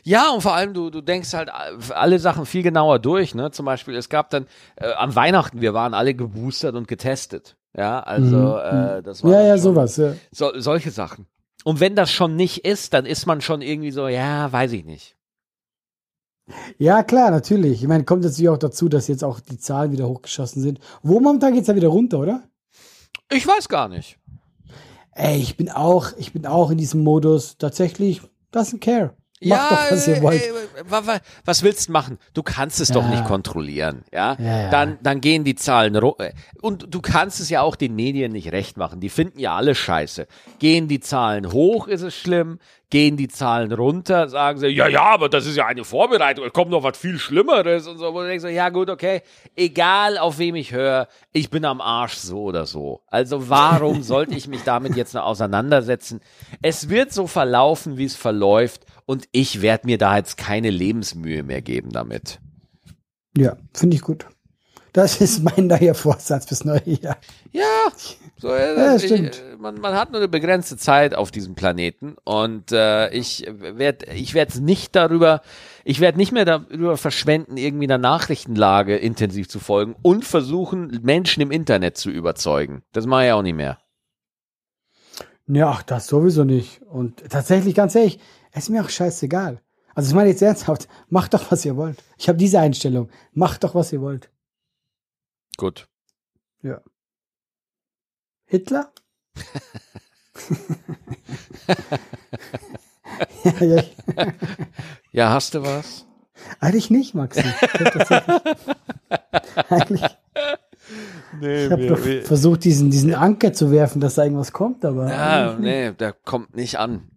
Ja, und vor allem, du, du denkst halt alle Sachen viel genauer durch, ne? Zum Beispiel, es gab dann äh, am Weihnachten, wir waren alle geboostert und getestet. Ja, also äh, das war Mhm. Ja, ja, sowas. Ja. So, solche Sachen. Und wenn das schon nicht ist, dann ist man schon irgendwie so, ja, weiß ich nicht. ja, klar, natürlich. Ich meine, kommt natürlich auch dazu, dass jetzt auch die Zahlen wieder hochgeschossen sind. Wo momentan geht's ja wieder runter, oder? Ich weiß gar nicht. Ey, ich bin auch, ich bin auch in diesem Modus tatsächlich, doesn't care. Macht doch, was ihr äh, wollt. äh, wa- wa- was willst du machen? Du kannst es doch Ja. nicht kontrollieren, ja? Ja, ja. Dann, dann gehen die Zahlen äh, und du kannst es ja auch den Medien nicht recht machen. Die finden ja alle Scheiße. Gehen die Zahlen hoch, ist es schlimm. Gehen die Zahlen runter, sagen sie, ja, ja, aber das ist ja eine Vorbereitung. Es kommt noch was viel Schlimmeres und so. Wo du denkst, so, ja gut, okay, egal auf wem ich höre, ich bin am Arsch so oder so. Also warum sollte ich mich damit jetzt noch auseinandersetzen? Es wird so verlaufen, wie es verläuft und ich werde mir da jetzt keine Lebensmühe mehr geben damit. Ja, finde ich gut. Das ist mein neuer Vorsatz fürs neue Jahr. Ja, so ist Ja, es. stimmt. Ich, man, man hat nur eine begrenzte Zeit auf diesem Planeten und äh, ich werde ich werde nicht darüber, ich werde nicht mehr darüber verschwenden, irgendwie einer Nachrichtenlage intensiv zu folgen und versuchen, Menschen im Internet zu überzeugen. Das mache ich auch nicht mehr. Ja, ach, das sowieso nicht. Und tatsächlich, ganz ehrlich, es ist mir auch scheißegal. Also ich meine jetzt ernsthaft, macht doch, was ihr wollt. Ich habe diese Einstellung. Macht doch, was ihr wollt. Gut. Ja. Hitler? ja, ja, Ja, hast du was? eigentlich nicht, Maxi. Eigentlich, Nee, ich habe doch versucht, diesen, diesen Anker zu werfen, dass da irgendwas kommt, aber ja, nee, der kommt nicht an.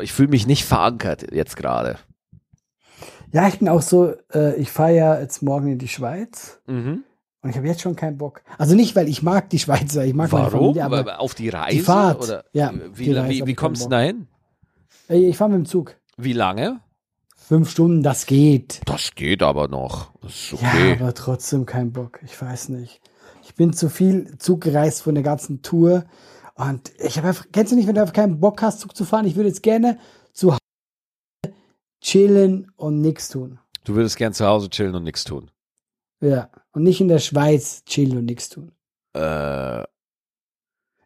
Ich fühle mich nicht verankert jetzt gerade. ja, ich bin auch so, äh, ich fahre ja jetzt morgen in die Schweiz Mhm. Und ich habe jetzt schon keinen Bock. Also nicht, weil ich mag die Schweizer, ich mag meine Warum? Familie, aber auf die Reise? Fahrt, Oder ja, wie, die Reise wie, wie kommst du da hin? Ich fahre mit dem Zug. Wie lange? Fünf Stunden, das geht. Das geht aber noch. Ist Ja, okay. aber trotzdem kein Bock. Ich weiß nicht. Ich bin zu viel Zug gereist von der ganzen Tour. Und ich habe einfach, kennst du nicht, wenn du einfach keinen Bock hast, Zug zu fahren? Ich würde jetzt gerne zu Hause chillen und nichts tun. du würdest gern zu Hause chillen und nichts tun. Ja. Und nicht in der Schweiz chillen und nichts tun. Äh,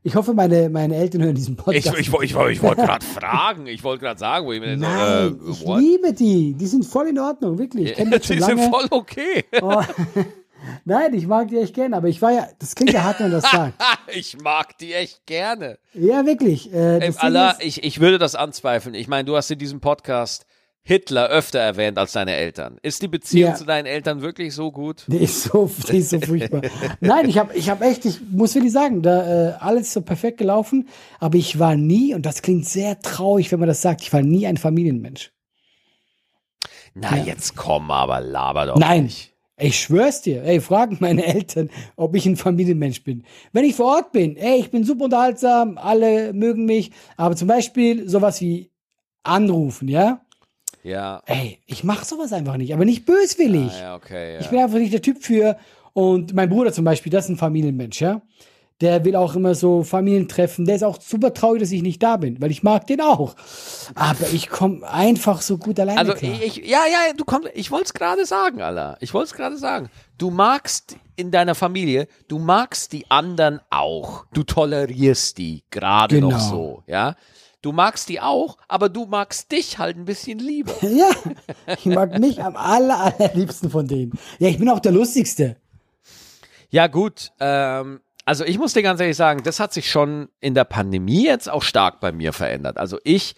Ich hoffe, meine, meine Eltern hören diesen ich Podcast. ich, ich, ich wollte gerade fragen. Ich wollte gerade sagen, wo ich mir Nein, so, ich äh, what? liebe die. Die sind voll in Ordnung, wirklich. Ich kenne die die schon sind lange. voll okay. Oh. Nein, ich mag die echt gerne, aber ich war ja, das klingt ja hart, wenn man das sagt. ich mag die echt gerne. Ja, wirklich. Äh, Ey, das Allah, ist- ich, ich würde das anzweifeln. Ich meine, du hast in diesem Podcast Hitler öfter erwähnt als deine Eltern. Ist die Beziehung Ja. zu deinen Eltern wirklich so gut? Die ist so, die ist so furchtbar. Nein, ich habe ich hab echt, ich muss wirklich sagen, da äh, alles so perfekt gelaufen, aber ich war nie, und das klingt sehr traurig, wenn man das sagt, ich war nie ein Familienmensch. Na, Ja. jetzt komm, aber laber doch Nein. nicht. Ich schwör's dir, ey, fragen meine Eltern, ob ich ein Familienmensch bin. Wenn ich vor Ort bin, ey, ich bin super unterhaltsam, alle mögen mich, aber zum Beispiel sowas wie anrufen, ja? Ja. Ey, ich mach sowas einfach nicht, aber nicht böswillig. Ah, ja, okay. Ja. Ich bin einfach nicht der Typ für. Und mein Bruder zum Beispiel, das ist ein Familienmensch, ja. Der will auch immer so Familientreffen. Der ist auch super traurig, dass ich nicht da bin, weil ich mag den auch. Aber ich komme einfach so gut alleine Also klar. ich, ja, ja, du kommst, ich wollte es gerade sagen, Allah. Ich wollte es gerade sagen. Du magst in deiner Familie, du magst die anderen auch. Du tolerierst die gerade Genau. noch so, ja. Du magst die auch, aber du magst dich halt ein bisschen lieber. Ja, ich mag mich am aller, allerliebsten von denen. Ja, ich bin auch der Lustigste. Ja, gut. Ähm, also ich muss dir ganz ehrlich sagen, das hat sich schon in der Pandemie jetzt auch stark bei mir verändert. Also ich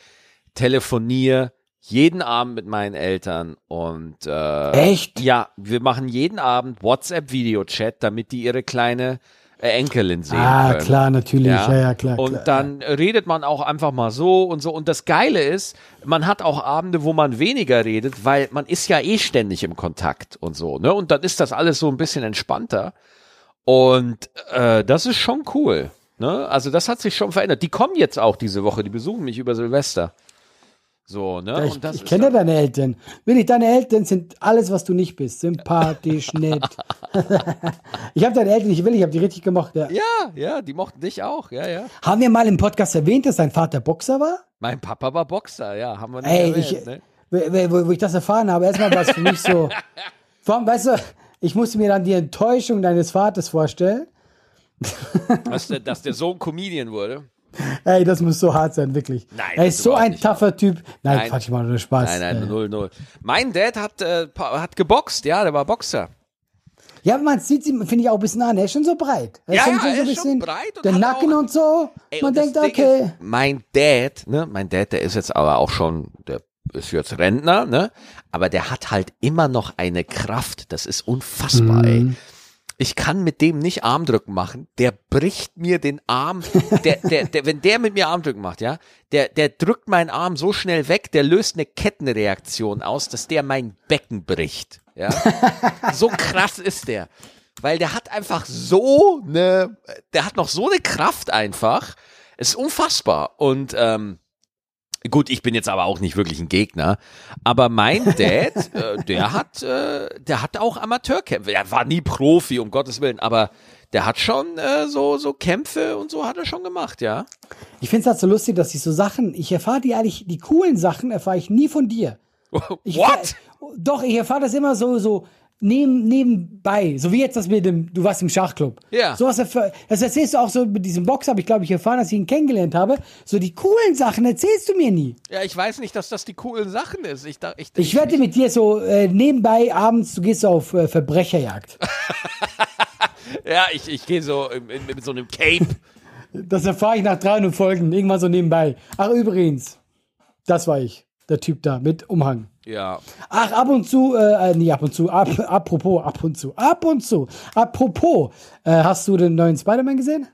telefoniere jeden Abend mit meinen Eltern und äh, Echt? Ja, wir machen jeden Abend WhatsApp-Video-Chat, damit die ihre kleine Enkelin sehen Ah, können. klar, natürlich. Ja, ja, klar. Und klar. dann redet man auch einfach mal so und so. Und das Geile ist, man hat auch Abende, wo man weniger redet, weil man ist ja eh ständig im Kontakt und so. Ne? Und dann ist das alles so ein bisschen entspannter. Und äh, das ist schon cool. Ne? Also das hat sich schon verändert. Die kommen jetzt auch diese Woche, die besuchen mich über Silvester. So, ne? Ich ich kenne ja deine Eltern. Willi, deine Eltern sind alles, was du nicht bist. Sympathisch, nett. ich habe deine Eltern nicht will, ich habe die richtig gemocht. Ja. Ja, ja, die mochten dich auch, ja, ja. Haben wir mal im Podcast erwähnt, dass dein Vater Boxer war? Mein Papa war Boxer, ja, haben wir nicht Ey, erwähnt, ich, ne? wo, wo, wo ich das erfahren habe, erstmal war es für mich so. Vor allem, weißt du, ich musste mir dann die Enttäuschung deines Vaters vorstellen. dass, der, dass der Sohn Comedian wurde. Ey, das muss so hart sein, wirklich. Nein, er ist so ein tougher Typ. Nein, Nein. Quatsch, ich mache nur Spaß. Nein, nein, Äh, null, null. Mein Dad hat, äh, hat geboxt, ja, der war Boxer. Ja, man sieht sie, finde ich auch ein bisschen an. Er ist schon so breit. Er Ja, schon ja, so er ein ist schon bisschen breit und Der Nacken auch- und so. Ey, man und denkt, okay. Ist, mein Dad, ne, mein Dad, der ist jetzt aber auch schon, der ist jetzt Rentner, ne, aber der hat halt immer noch eine Kraft, das ist unfassbar, ey. Ich kann mit dem nicht Armdrücken machen. Der bricht mir den Arm. Der, der, der, wenn der mit mir Armdrücken macht, ja, der, der drückt meinen Arm so schnell weg, der löst eine Kettenreaktion aus, dass der mein Becken bricht. Ja, so krass ist der, weil der hat einfach so eine, der hat noch so eine Kraft einfach. Es ist unfassbar und ähm, Gut, ich bin jetzt aber auch nicht wirklich ein Gegner, aber mein Dad, äh, der hat, äh, der hat auch Amateurkämpfe. Er war nie Profi, um Gottes Willen, aber der hat schon äh, so so Kämpfe und so hat er schon gemacht, ja. Ich finde es halt so lustig, dass ich so Sachen, ich erfahre die eigentlich, die coolen Sachen erfahre ich nie von dir. Ich What? erfahr- Doch, ich erfahre das immer so, so neben, nebenbei. So wie jetzt das mit dem, du warst im Schachclub. Ja. So was das erzählst du auch so mit diesem Box, habe ich glaube ich erfahren, dass ich ihn kennengelernt habe. So die coolen Sachen erzählst du mir nie. Ja, ich weiß nicht, dass das die coolen Sachen ist. Ich, da- ich, Ich wette mit dir so äh, nebenbei abends, du gehst so auf äh, Verbrecherjagd. ja, ich, ich gehe so mit so einem Cape. Das erfahre ich nach 300 Folgen, irgendwann so nebenbei. Ach übrigens, das war ich, der Typ da mit Umhang. Ja. Ach, ab und zu, äh, äh, nee, ab und zu, ab, apropos, ab und zu, ab und zu, apropos, äh, hast du den neuen Spider-Man gesehen?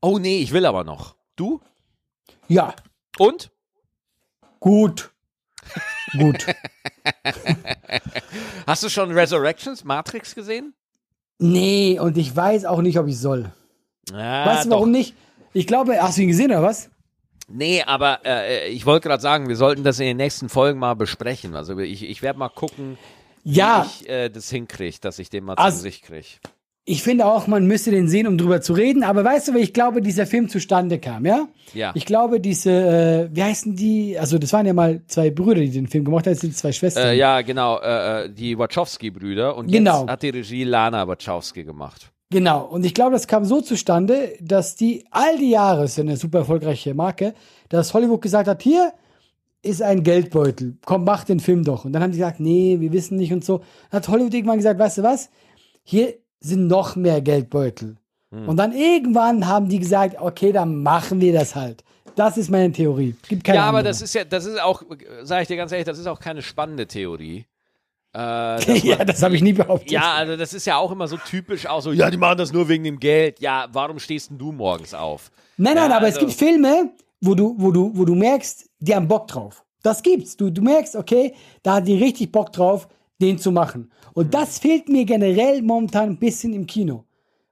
Oh nee, ich will aber noch. Du? Ja, Und? gut. Gut. Hast du schon Resurrections, Matrix gesehen? nee, und ich weiß auch nicht, ob ich soll. Ja, weißt du, warum nicht? Ich glaube, hast du ihn gesehen, oder was? Nee, aber äh, ich wollte gerade sagen, wir sollten das in den nächsten Folgen mal besprechen. Also ich, ich werde mal gucken, Ja, wie ich äh, das hinkriege, dass ich den mal Also- zu sich kriege. ich finde auch, man müsste den sehen, um drüber zu reden. Aber weißt du, wie ich glaube, dieser Film zustande kam, ja? Ja. Ich glaube, diese, äh, wie heißen die? Also, das waren ja mal zwei Brüder, die den Film gemacht haben. Das sind zwei Schwestern. Äh, ja, genau, äh, äh, die Wachowski-Brüder. Und Genau. jetzt hat die Regie Lana Wachowski gemacht. Genau. Und ich glaube, das kam so zustande, dass die all die Jahre, ist ja eine super erfolgreiche Marke, dass Hollywood gesagt hat, hier ist ein Geldbeutel. Komm, mach den Film doch. Und dann haben die gesagt, nee, wir wissen nicht und so. Dann hat Hollywood irgendwann gesagt, weißt du was? Hier sind noch mehr Geldbeutel. Und dann irgendwann haben die gesagt, okay, dann machen wir das halt. Das ist meine Theorie. Gibt keine ja, aber andere. das ist ja, das ist auch, sage ich dir ganz ehrlich, das ist auch keine spannende Theorie. Äh, dass man- ja, das habe ich nie behauptet. Ja, also das ist ja auch immer so typisch, auch so, ja, die machen das nur wegen dem Geld. Ja, warum stehst denn du morgens auf? Nein, nein, Ja, aber es also- gibt Filme, wo du, wo du, wo du merkst, die haben Bock drauf. Das gibt's. Du, du merkst, okay, da hat die richtig Bock drauf, den zu machen. Und das fehlt mir generell momentan ein bisschen im Kino.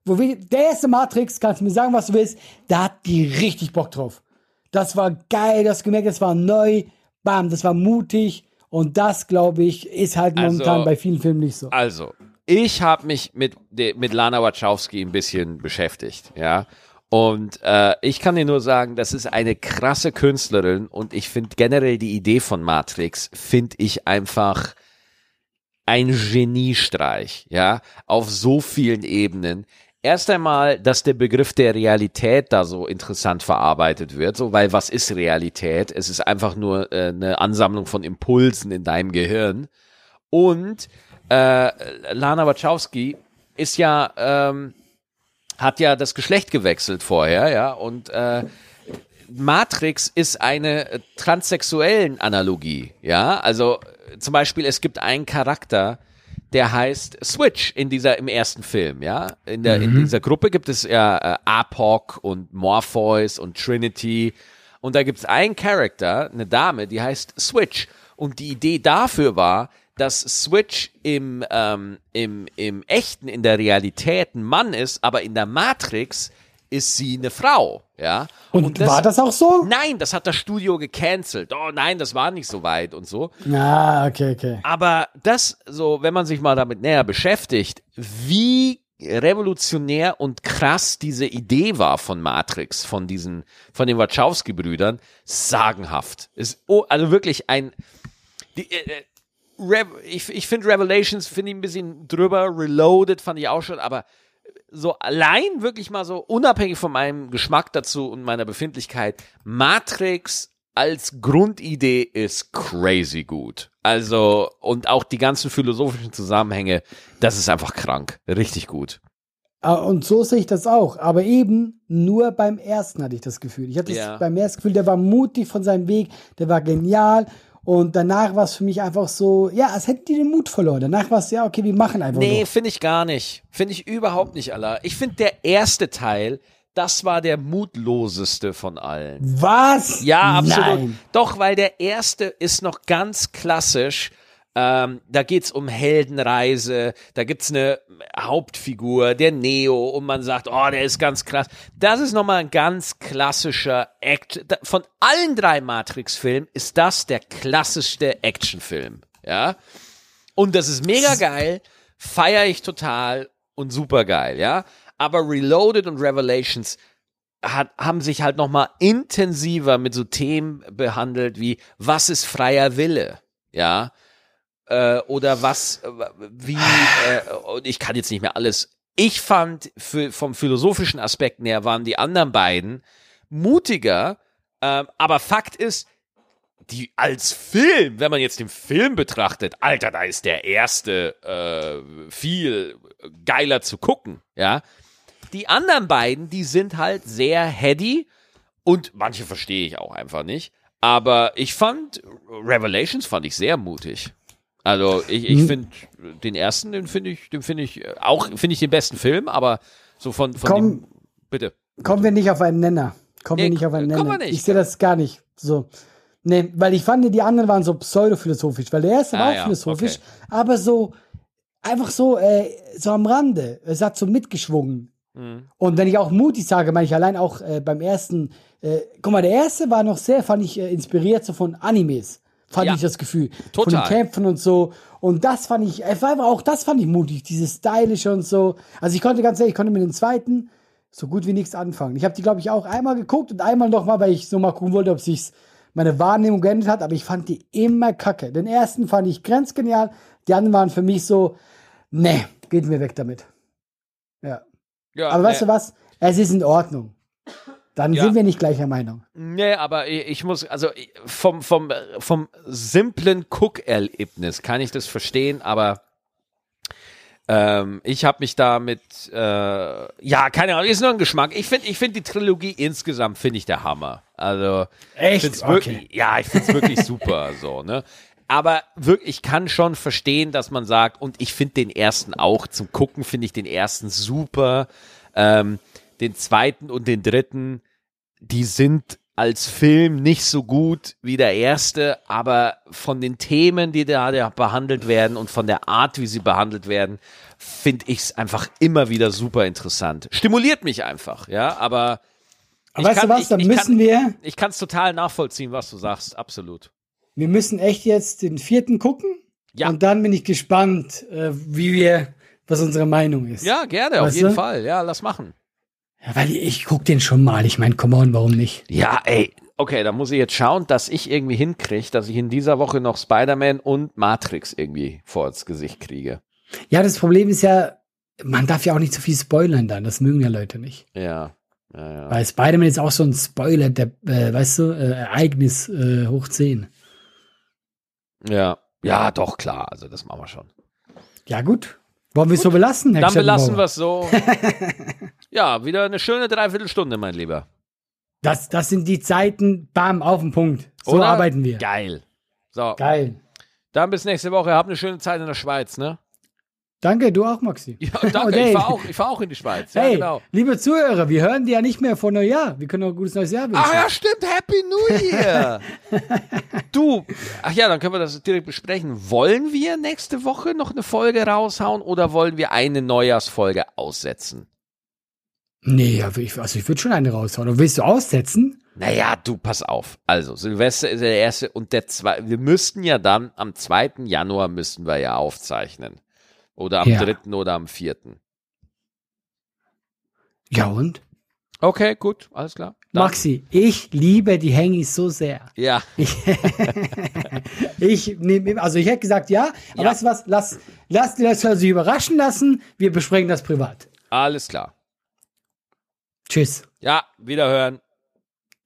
Wo wir, der erste Matrix, kannst du mir sagen, was du willst, da hat die richtig Bock drauf. Das war geil, das gemerkt, das war neu, bam, das war mutig. Und das, glaube ich, ist halt momentan Also- bei vielen Filmen nicht so. Also, ich habe mich mit, mit Lana Wachowski ein bisschen beschäftigt, ja. Und äh, ich kann dir nur sagen, das ist eine krasse Künstlerin und ich finde generell die Idee von Matrix, finde ich einfach ein Geniestreich, ja, auf so vielen Ebenen. Erst einmal, dass der Begriff der Realität da so interessant verarbeitet wird, so, weil was ist Realität? Es ist einfach nur äh, eine Ansammlung von Impulsen in deinem Gehirn. Und äh, Lana Wachowski ist ja, ähm, hat ja das Geschlecht gewechselt vorher, ja, und äh, Matrix ist eine transsexuellen Analogie, ja, also zum Beispiel es gibt einen Charakter, der heißt Switch in dieser im ersten Film, ja. In der in dieser Gruppe gibt es ja äh, Apoc und Morpheus und Trinity. Und da gibt es einen Charakter, eine Dame, die heißt Switch. Und die Idee dafür war, dass Switch im ähm, im im echten in der Realität ein Mann ist, aber in der Matrix ist sie eine Frau, ja. Und, war das auch so? Nein, das hat das Studio gecancelt. Oh nein, das war nicht so weit und so. Ah, okay, okay. Aber das, so, wenn man sich mal damit näher beschäftigt, wie revolutionär und krass diese Idee war von Matrix, von diesen, von den Wachowski-Brüdern, sagenhaft. Ist, oh, also wirklich ein, die, äh, äh, Rev, ich, ich finde Revelations, finde ich ein bisschen drüber, Reloaded fand ich auch schon, aber so allein wirklich mal so unabhängig von meinem Geschmack dazu und meiner Befindlichkeit, Matrix als Grundidee ist crazy gut. Also, und auch die ganzen philosophischen Zusammenhänge, das ist einfach krank. Richtig gut. Ah, Und so sehe ich das auch. Aber eben nur beim ersten hatte ich das Gefühl. Ich hatte Ja. beim ersten Gefühl, der war mutig von seinem Weg, der war genial. Und danach war es für mich einfach so, ja, als hätten die den Mut verloren. Danach war es, ja, okay, wir machen einfach Nee, finde ich gar nicht. Finde ich überhaupt nicht, Allah. Ich finde der erste Teil, das war der mutloseste von allen. Was? Ja, absolut. Nein. Doch, weil der erste ist noch ganz klassisch. Ähm, da geht's um Heldenreise, da gibt's eine Hauptfigur, der Neo, und man sagt, oh, der ist ganz krass. Das ist nochmal ein ganz klassischer Act. Von allen drei Matrix-Filmen ist das der klassischste Actionfilm. Ja. Und das ist mega geil, feiere ich total und super geil, ja. Aber Reloaded und Revelations hat, haben sich halt noch mal intensiver mit so Themen behandelt wie was ist freier Wille, ja, äh, oder was, äh, wie, äh, und ich kann jetzt nicht mehr alles. Ich fand für, vom philosophischen Aspekt her waren die anderen beiden mutiger, ähm, aber Fakt ist, die als Film, wenn man jetzt den Film betrachtet, Alter, da ist der erste äh, viel geiler zu gucken, ja. Die anderen beiden, die sind halt sehr heady und manche verstehe ich auch einfach nicht. Aber ich fand Revelations fand ich sehr mutig. Also ich, ich finde den ersten, den finde ich, den finde ich äh, auch finde ich den besten Film, aber so von von Komm. dem, bitte. Kommen wir nicht auf einen Nenner. Kommen Nee, wir nicht auf einen Nenner. Ich sehe das gar nicht so. Nee, weil ich fand, die anderen waren so pseudophilosophisch, weil der erste Ah, war auch ja, philosophisch, okay. aber so, einfach so, äh, so am Rande. Es hat so mitgeschwungen. Mhm. Und wenn ich auch mutig sage, meine ich allein auch äh, beim ersten, äh, guck mal, der erste war noch sehr, fand ich, äh, inspiriert so von Animes. Fand Ja. ich das Gefühl. Total. Von den Kämpfen und so. Und das fand ich, war auch das fand ich mutig, dieses Stylische und so. Also ich konnte ganz ehrlich, ich konnte mit dem zweiten so gut wie nichts anfangen. Ich habe die, glaube ich, auch einmal geguckt und einmal noch mal, weil ich so mal gucken wollte, ob sich meine Wahrnehmung geändert hat, aber ich fand die immer kacke. Den ersten fand ich grenzgenial, die anderen waren für mich so, nee, geht mir weg damit. Ja. Ja, Aber weißt äh, du was? Es ist in Ordnung. Dann Ja. sind wir nicht gleicher Meinung. Nee, aber ich, muss, also vom, vom, vom simplen Cook-Erlebnis kann ich das verstehen, aber ähm, ich habe mich damit, äh, ja, keine Ahnung, ist nur ein Geschmack. Ich finde ich find die Trilogie insgesamt, finde ich der Hammer. Also, Echt? find's Okay. wirklich, ja, ich finde es wirklich super, so, ne. Aber wirklich, ich kann schon verstehen, dass man sagt, und ich finde den ersten auch, zum Gucken finde ich den ersten super, ähm, den zweiten und den dritten, die sind als Film nicht so gut wie der erste, aber von den Themen, die da behandelt werden und von der Art, wie sie behandelt werden, finde ich es einfach immer wieder super interessant. Stimuliert mich einfach, ja, aber Aber weißt du was, dann ich müssen kann, wir, Ich kann es total nachvollziehen, was du sagst, absolut. wir müssen echt jetzt den vierten gucken. Ja. Und dann bin ich gespannt, äh, wie wir, was unsere Meinung ist. Ja, gerne, auf Weißt jeden du? Fall. Ja, lass machen. Ja, weil ich guck den schon mal. Ich meine, come on, warum nicht? Ja, ey. Okay, dann muss ich jetzt schauen, dass ich irgendwie hinkriege, dass ich in dieser Woche noch Spider-Man und Matrix irgendwie vor ins Gesicht kriege. Ja, das Problem ist ja, man darf ja auch nicht zu viel spoilern dann, das mögen ja Leute nicht. Ja. ja, ja. Weil Spider-Man ist auch so ein Spoiler, der, äh, weißt du, äh, Ereignis äh, hoch 10. Ja. Ja, doch, klar. Also, das machen wir schon. Ja, gut. Wollen wir es so belassen, Herr Dann belassen wir es so. ja, wieder eine schöne Dreiviertelstunde, mein Lieber. Das, das sind die Zeiten, bam, auf den Punkt. So Oder? arbeiten wir. Geil. So, Geil. dann bis nächste Woche. Habt eine schöne Zeit in der Schweiz, ne? Danke, du auch, Maxi. Ja, danke. Ich fahre auch, ich fahr auch in die Schweiz. Ja, hey, genau. liebe Zuhörer, wir hören die ja nicht mehr vor Neujahr. Wir können noch ein gutes neues Jahr wünschen. Ach ja, stimmt. Happy New Year. du, ach ja, dann können wir das direkt besprechen. Wollen wir nächste Woche noch eine Folge raushauen oder wollen wir eine Neujahrsfolge aussetzen? Nee, aber ich, also ich würde schon eine raushauen. Und willst du aussetzen? Naja, du, pass auf. Also, Silvester ist der erste und der zweite. Wir müssten ja dann am 2. Januar müssten wir ja aufzeichnen. Oder am Ja. 3. oder am 4. Ja und? Okay, gut, alles klar. Dann- Maxi, ich liebe die Hengis so sehr. Ja, Ich, ich nehme, also ich hätte gesagt ja, aber Ja. weißt du was, lass, lass dir das also überraschen lassen, wir besprechen das privat. alles klar. Tschüss. Ja, wiederhören.